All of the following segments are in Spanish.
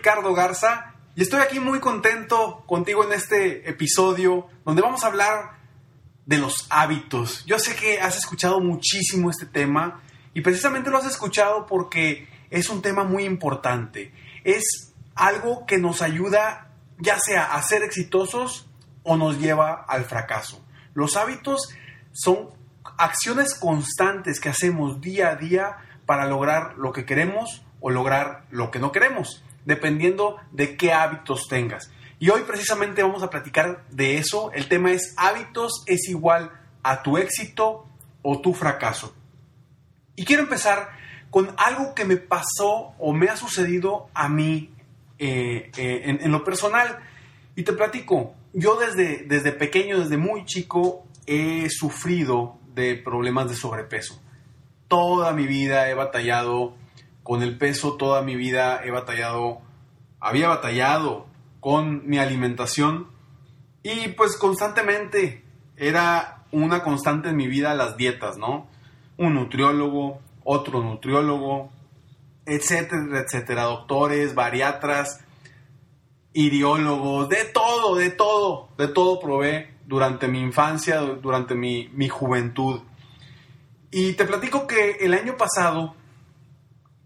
Ricardo Garza y estoy aquí muy contento contigo en este episodio donde vamos a hablar de los hábitos. Yo sé que has escuchado muchísimo este tema y precisamente lo has escuchado porque es un tema muy importante. Es algo que nos ayuda ya sea a ser exitosos o nos lleva al fracaso. Los hábitos son acciones constantes que hacemos día a día para lograr lo que queremos o lograr lo que no queremos, dependiendo de qué hábitos tengas. Y hoy precisamente vamos a platicar de eso. El tema es hábitos es igual a tu éxito o tu fracaso. Y quiero empezar con algo que me pasó o me ha sucedido a mí eh, eh, en, en, lo personal. Y te platico, yo desde, desde pequeño, desde muy chico, he sufrido de problemas de sobrepeso. Toda mi vida he batallado con el peso, toda mi vida he batallado, había batallado con mi alimentación y pues constantemente era una constante en mi vida las dietas, ¿no? Un nutriólogo, otro nutriólogo, etcétera, etcétera, doctores, bariatras, iriólogos, de todo, de todo, de todo probé durante mi infancia, durante mi, mi juventud. Y te platico que el año pasado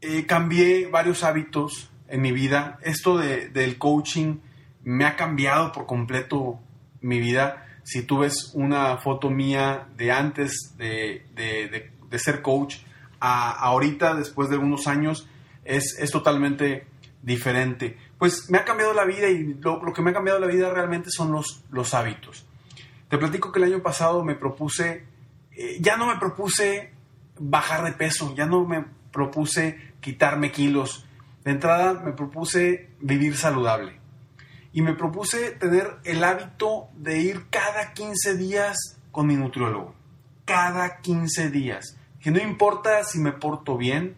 eh, cambié varios hábitos en mi vida. Esto de, del coaching me ha cambiado por completo mi vida. Si tú ves una foto mía de antes de, de, ser coach a ahorita, después de unos años, es, es, totalmente diferente. Pues me ha cambiado la vida y lo, lo, que me ha cambiado la vida realmente son los, los hábitos. Te platico que el año pasado me propuse, eh, ya no me propuse bajar de peso, ya no me propuse quitarme kilos. De entrada me propuse vivir saludable. Y me propuse tener el hábito de ir cada 15 días con mi nutriólogo. Cada 15 días. Que no importa si me porto bien,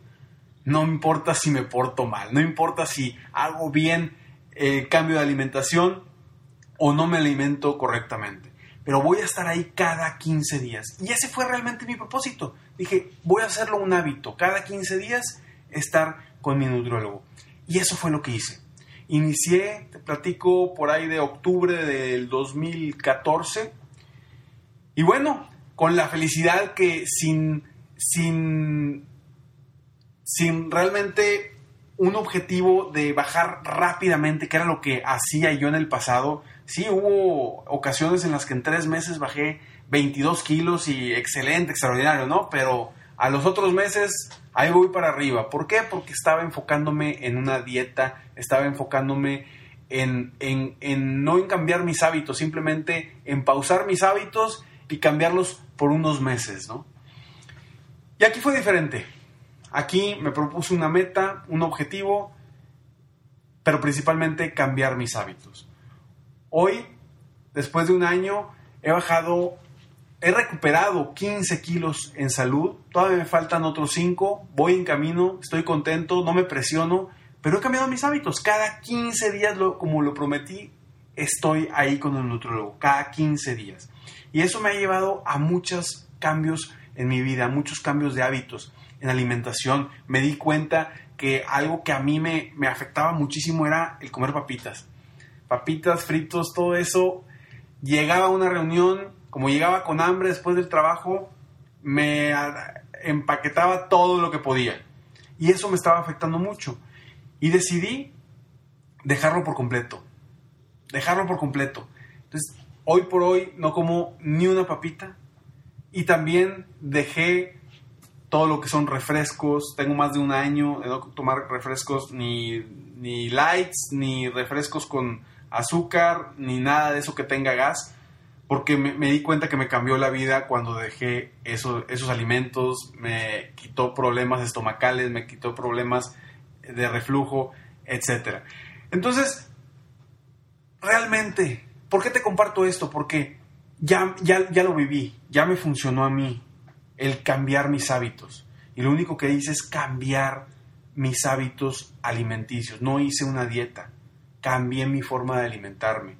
no importa si me porto mal, no importa si hago bien el cambio de alimentación o no me alimento correctamente. Pero voy a estar ahí cada 15 días. Y ese fue realmente mi propósito. Dije, voy a hacerlo un hábito. Cada 15 días estar con mi nutriólogo. Y eso fue lo que hice. Inicié, te platico, por ahí de octubre del 2014. Y bueno, con la felicidad que sin, sin, sin realmente un objetivo de bajar rápidamente, que era lo que hacía yo en el pasado. Sí, hubo ocasiones en las que en tres meses bajé 22 kilos y excelente, extraordinario, ¿no? Pero a los otros meses ahí voy para arriba. ¿Por qué? Porque estaba enfocándome en una dieta, estaba enfocándome en, en, en, no en cambiar mis hábitos, simplemente en pausar mis hábitos y cambiarlos por unos meses, ¿no? Y aquí fue diferente. Aquí me propuse una meta, un objetivo, pero principalmente cambiar mis hábitos. Hoy, después de un año, he bajado he recuperado 15 kilos en salud, todavía me faltan otros 5, voy en camino, estoy contento, no me presiono, pero he cambiado mis hábitos. Cada 15 días, como lo prometí, estoy ahí con el nutrólogo, cada 15 días. Y eso me ha llevado a muchos cambios en mi vida, muchos cambios de hábitos. En alimentación me di cuenta que algo que a mí me, me afectaba muchísimo era el comer papitas. Papitas, fritos, todo eso. Llegaba a una reunión, como llegaba con hambre después del trabajo, me empaquetaba todo lo que podía. Y eso me estaba afectando mucho. Y decidí dejarlo por completo. Dejarlo por completo. Entonces, hoy por hoy no como ni una papita. Y también dejé todo lo que son refrescos. Tengo más de un año de no tomar refrescos ni, ni lights, ni refrescos con azúcar, ni nada de eso que tenga gas. Porque me, di cuenta que me cambió la vida cuando dejé esos alimentos. Me quitó problemas estomacales, me quitó problemas de reflujo, etc. Entonces, realmente, ¿por qué te comparto esto? Porque ya, ya, ya lo viví, ya me funcionó a mí el cambiar mis hábitos. Y lo único que hice es cambiar mis hábitos alimenticios. No hice una dieta, cambié mi forma de alimentarme.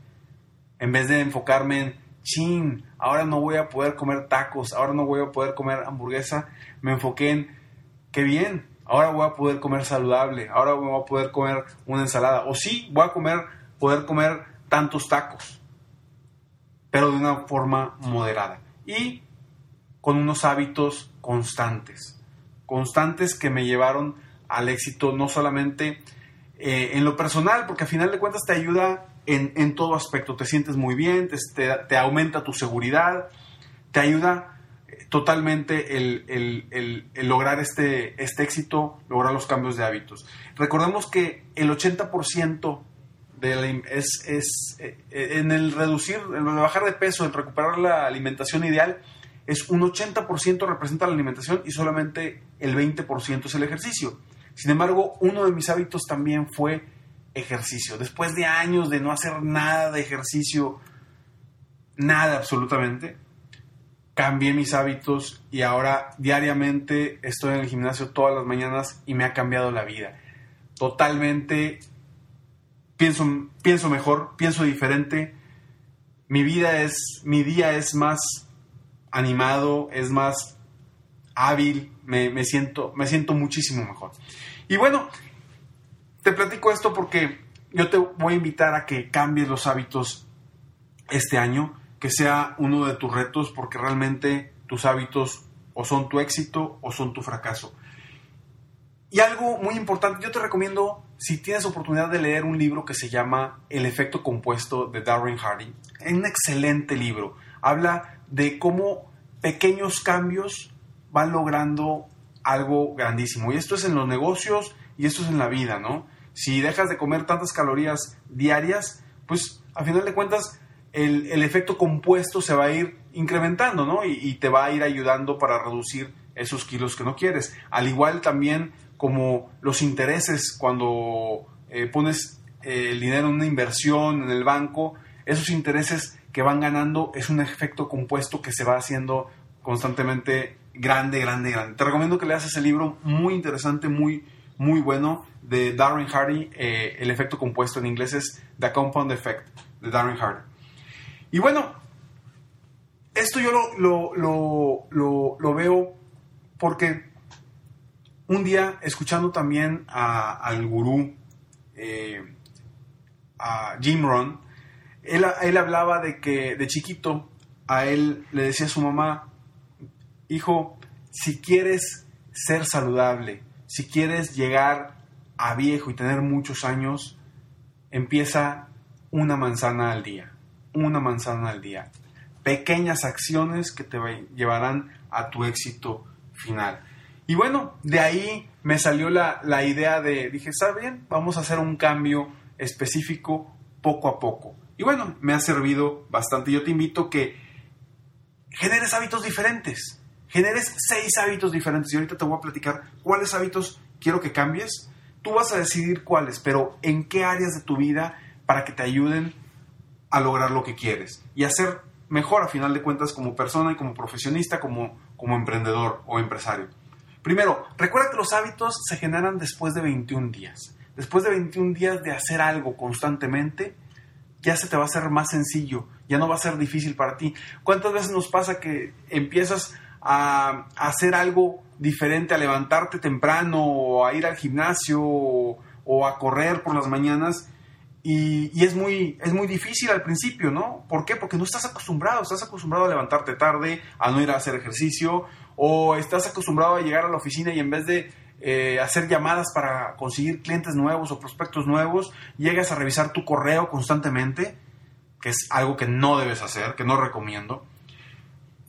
En vez de enfocarme en, chin, ahora no voy a poder comer tacos, ahora no voy a poder comer hamburguesa, me enfoqué en, qué bien, ahora voy a poder comer saludable, ahora voy a poder comer una ensalada. O sí, voy a comer, poder comer tantos tacos, pero de una forma moderada. Y con unos hábitos constantes, constantes que me llevaron al éxito no solamente eh, en lo personal, porque al final de cuentas te ayuda en, todo aspecto, te sientes muy bien, te, aumenta tu seguridad, te ayuda eh, totalmente el, lograr este, este éxito, lograr los cambios de hábitos. Recordemos que el 80% de es, es eh, en el reducir, en el bajar de peso, en recuperar la alimentación ideal, es un 80% representa la alimentación y solamente el 20% es el ejercicio. Sin embargo, uno de mis hábitos también fue ejercicio. Después de años de no hacer nada de ejercicio, nada absolutamente, cambié mis hábitos y ahora diariamente estoy en el gimnasio todas las mañanas y me ha cambiado la vida. Totalmente pienso, pienso mejor, pienso diferente. Mi vida es, mi día es más animado, es más hábil, me, siento, me siento muchísimo mejor. Y bueno, te platico esto porque yo te voy a invitar a que cambies los hábitos este año, que sea uno de tus retos, porque realmente tus hábitos o son tu éxito o son tu fracaso. Y algo muy importante, yo te recomiendo, si tienes oportunidad de leer un libro que se llama El efecto compuesto de Darren Hardy, es un excelente libro. Habla de cómo pequeños cambios van logrando algo grandísimo. Y esto es en los negocios y esto es en la vida, ¿no? Si dejas de comer tantas calorías diarias, pues a final de cuentas el, efecto compuesto se va a ir incrementando, ¿no? Y, te va a ir ayudando para reducir esos kilos que no quieres. Al igual también como los intereses cuando eh, pones eh, el dinero en una inversión en el banco, esos intereses que van ganando es un efecto compuesto que se va haciendo constantemente grande, grande, grande. Te recomiendo que leas ese libro muy interesante, muy, muy bueno de Darren Hardy. Eh, el efecto compuesto en inglés es The Compound Effect de Darren Hardy. Y bueno, esto yo lo, lo, veo porque un día escuchando también al gurú, eh, a Jim Rohn, él, hablaba de que de chiquito a él le decía a su mamá, hijo, si quieres ser saludable, si quieres llegar a viejo y tener muchos años, empieza una manzana al día, una manzana al día. Pequeñas acciones que te llevarán a tu éxito final. Y bueno, de ahí me salió la, la idea de, dije, está bien, vamos a hacer un cambio específico poco a poco. Y bueno, me ha servido bastante. Yo te invito que generes hábitos diferentes. Generes seis hábitos diferentes. Y ahorita te voy a platicar cuáles hábitos quiero que cambies. Tú vas a decidir cuáles, pero en qué áreas de tu vida para que te ayuden a lograr lo que quieres. Y hacer mejor a final de cuentas como persona y como profesionista, como, como emprendedor o empresario. Primero, recuerda que los hábitos se generan después de 21 días. Después de 21 días de hacer algo constantemente, ya se te va a hacer más sencillo, ya no va a ser difícil para ti. ¿Cuántas veces nos pasa que empiezas a, hacer algo diferente a levantarte temprano o a ir al gimnasio o, a correr por las mañanas. Y, es, muy, es muy difícil al principio, ¿no? ¿Por qué? Porque no estás acostumbrado, estás acostumbrado a levantarte tarde, a no ir a hacer ejercicio, o estás acostumbrado a llegar a la oficina y en vez de eh, hacer llamadas para conseguir clientes nuevos o prospectos nuevos, llegas a revisar tu correo constantemente, que es algo que no debes hacer, que no recomiendo.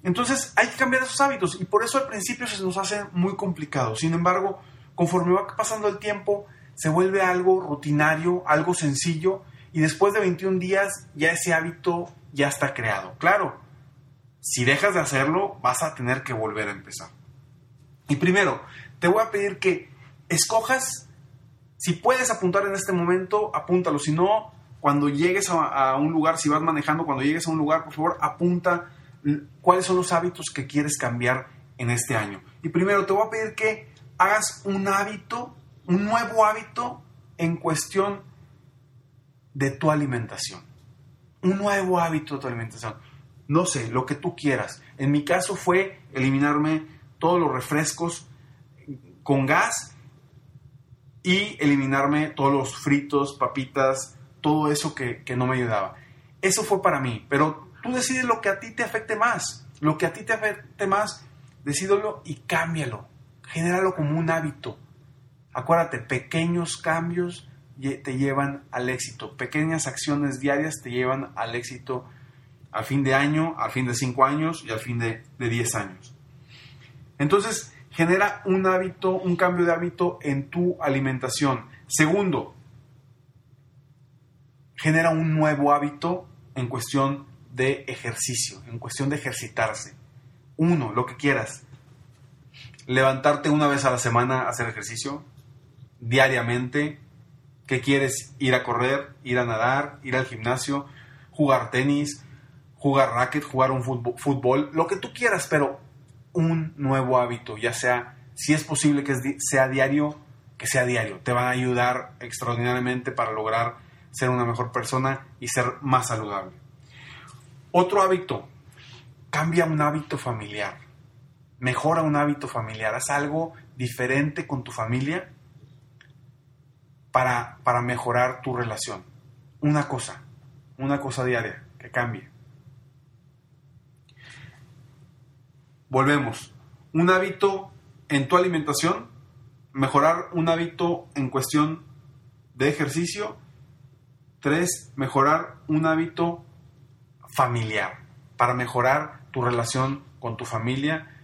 Entonces hay que cambiar esos hábitos y por eso al principio se nos hace muy complicado. Sin embargo, conforme va pasando el tiempo, se vuelve algo rutinario, algo sencillo y después de 21 días ya ese hábito ya está creado. Claro, si dejas de hacerlo, vas a tener que volver a empezar. Y primero, te voy a pedir que escojas, si puedes apuntar en este momento, apúntalo. Si no, cuando llegues a, a un lugar, si vas manejando, cuando llegues a un lugar, por favor, apunta cuáles son los hábitos que quieres cambiar en este año. Y primero te voy a pedir que hagas un hábito, un nuevo hábito en cuestión de tu alimentación. Un nuevo hábito de tu alimentación. No sé, lo que tú quieras. En mi caso fue eliminarme todos los refrescos con gas y eliminarme todos los fritos, papitas, todo eso que, que no me ayudaba. Eso fue para mí, pero Tú decides lo que a ti te afecte más. Lo que a ti te afecte más, decídelo y cámbialo. Genéralo como un hábito. Acuérdate, pequeños cambios te llevan al éxito. Pequeñas acciones diarias te llevan al éxito al fin de año, al fin de cinco años y al fin de, de diez años. Entonces, genera un hábito, un cambio de hábito en tu alimentación. Segundo, genera un nuevo hábito en cuestión de ejercicio, en cuestión de ejercitarse. Uno, lo que quieras. Levantarte una vez a la semana hacer ejercicio, diariamente. ¿Qué quieres? Ir a correr, ir a nadar, ir al gimnasio, jugar tenis, jugar racket, jugar un fútbol, lo que tú quieras, pero un nuevo hábito, ya sea, si es posible que sea diario, que sea diario. Te van a ayudar extraordinariamente para lograr ser una mejor persona y ser más saludable. Otro hábito, cambia un hábito familiar, mejora un hábito familiar, haz algo diferente con tu familia para, para mejorar tu relación. Una cosa, una cosa diaria que cambie. Volvemos. Un hábito en tu alimentación, mejorar un hábito en cuestión de ejercicio. Tres, mejorar un hábito familiar, para mejorar tu relación con tu familia,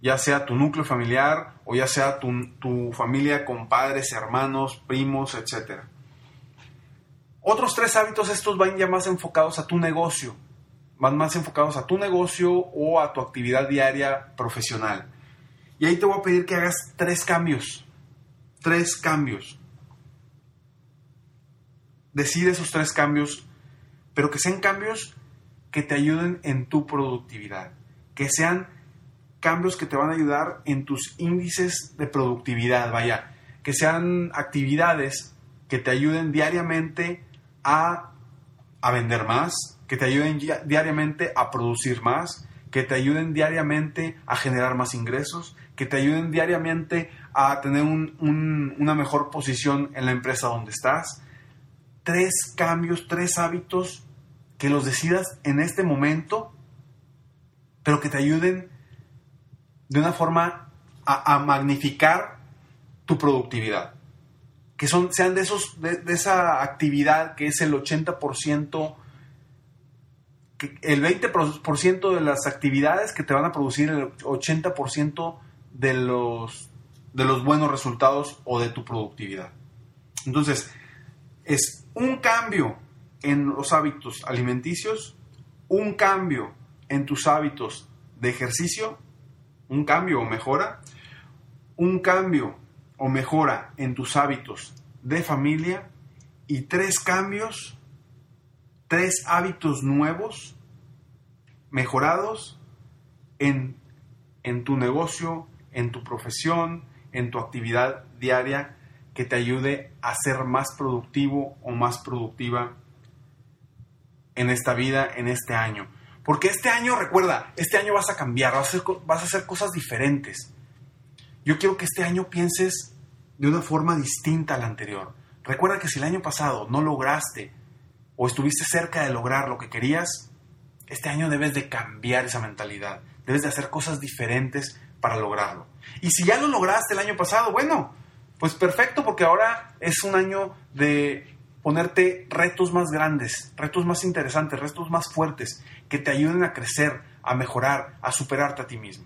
ya sea tu núcleo familiar o ya sea tu, familia con padres, hermanos, primos, etc. Otros tres hábitos, estos van ya más enfocados a tu negocio, van más enfocados a tu negocio o a tu actividad diaria profesional. Y ahí te voy a pedir que hagas tres cambios, tres cambios. Decide esos tres cambios, pero que sean cambios que te ayuden en tu productividad, que sean cambios que te van a ayudar en tus índices de productividad, vaya, que sean actividades que te ayuden diariamente a, a vender más, que te ayuden diariamente a producir más, que te ayuden diariamente a generar más ingresos, que te ayuden diariamente a tener una mejor posición en la empresa donde estás. Tres cambios, tres hábitos que los decidas en este momento, pero que te ayuden de una forma a, magnificar tu productividad. Que son, sean de, esos, de, esa actividad que es el 80%, que el 20% de las actividades que te van a producir el 80% de los, de los buenos resultados o de tu productividad. Entonces, es un cambio en los hábitos alimenticios, un cambio en tus hábitos de ejercicio, un cambio o mejora, un cambio o mejora en tus hábitos de familia y tres cambios, tres hábitos nuevos, mejorados en, en tu negocio, en tu profesión, en tu actividad diaria que te ayude a ser más productivo o más productiva en esta vida, en este año. Porque este año, recuerda, este año vas a cambiar, vas a hacer, cosas diferentes. yo quiero que este año pienses de una forma distinta a la anterior. Recuerda que si el año pasado no lograste o estuviste cerca de lograr lo que querías, este año debes de cambiar esa mentalidad. Debes de hacer cosas diferentes para lograrlo. Y si ya lo lograste el año pasado, bueno, pues perfecto, porque ahora es un año de ponerte retos más grandes, retos más interesantes, retos más fuertes, que te ayuden a crecer, a mejorar, a superarte a ti mismo.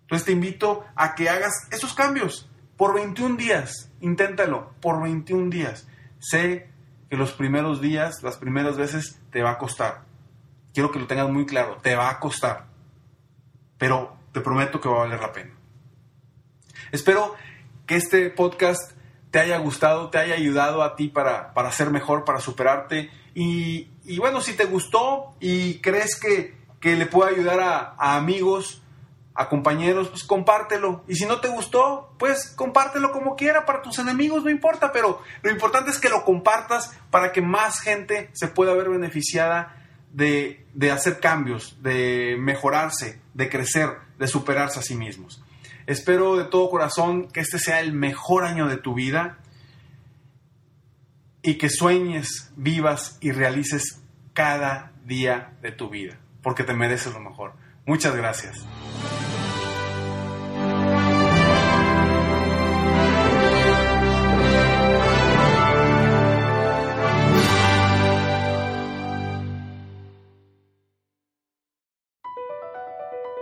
Entonces te invito a que hagas esos cambios por 21 días. Inténtalo por 21 días. Sé que los primeros días, las primeras veces, te va a costar. Quiero que lo tengas muy claro, te va a costar. Pero te prometo que va a valer la pena. Espero que este podcast te haya gustado, te haya ayudado a ti para, para ser mejor, para superarte. Y, bueno, si te gustó y crees que, le puede ayudar a, a, amigos, a compañeros, pues compártelo. Y si no te gustó, pues compártelo como quiera para tus enemigos, no importa. Pero lo importante es que lo compartas para que más gente se pueda ver beneficiada de, de hacer cambios, de mejorarse, de crecer, de superarse a sí mismos. Espero de todo corazón que este sea el mejor año de tu vida y que sueñes, vivas y realices cada día de tu vida, porque te mereces lo mejor. Muchas gracias.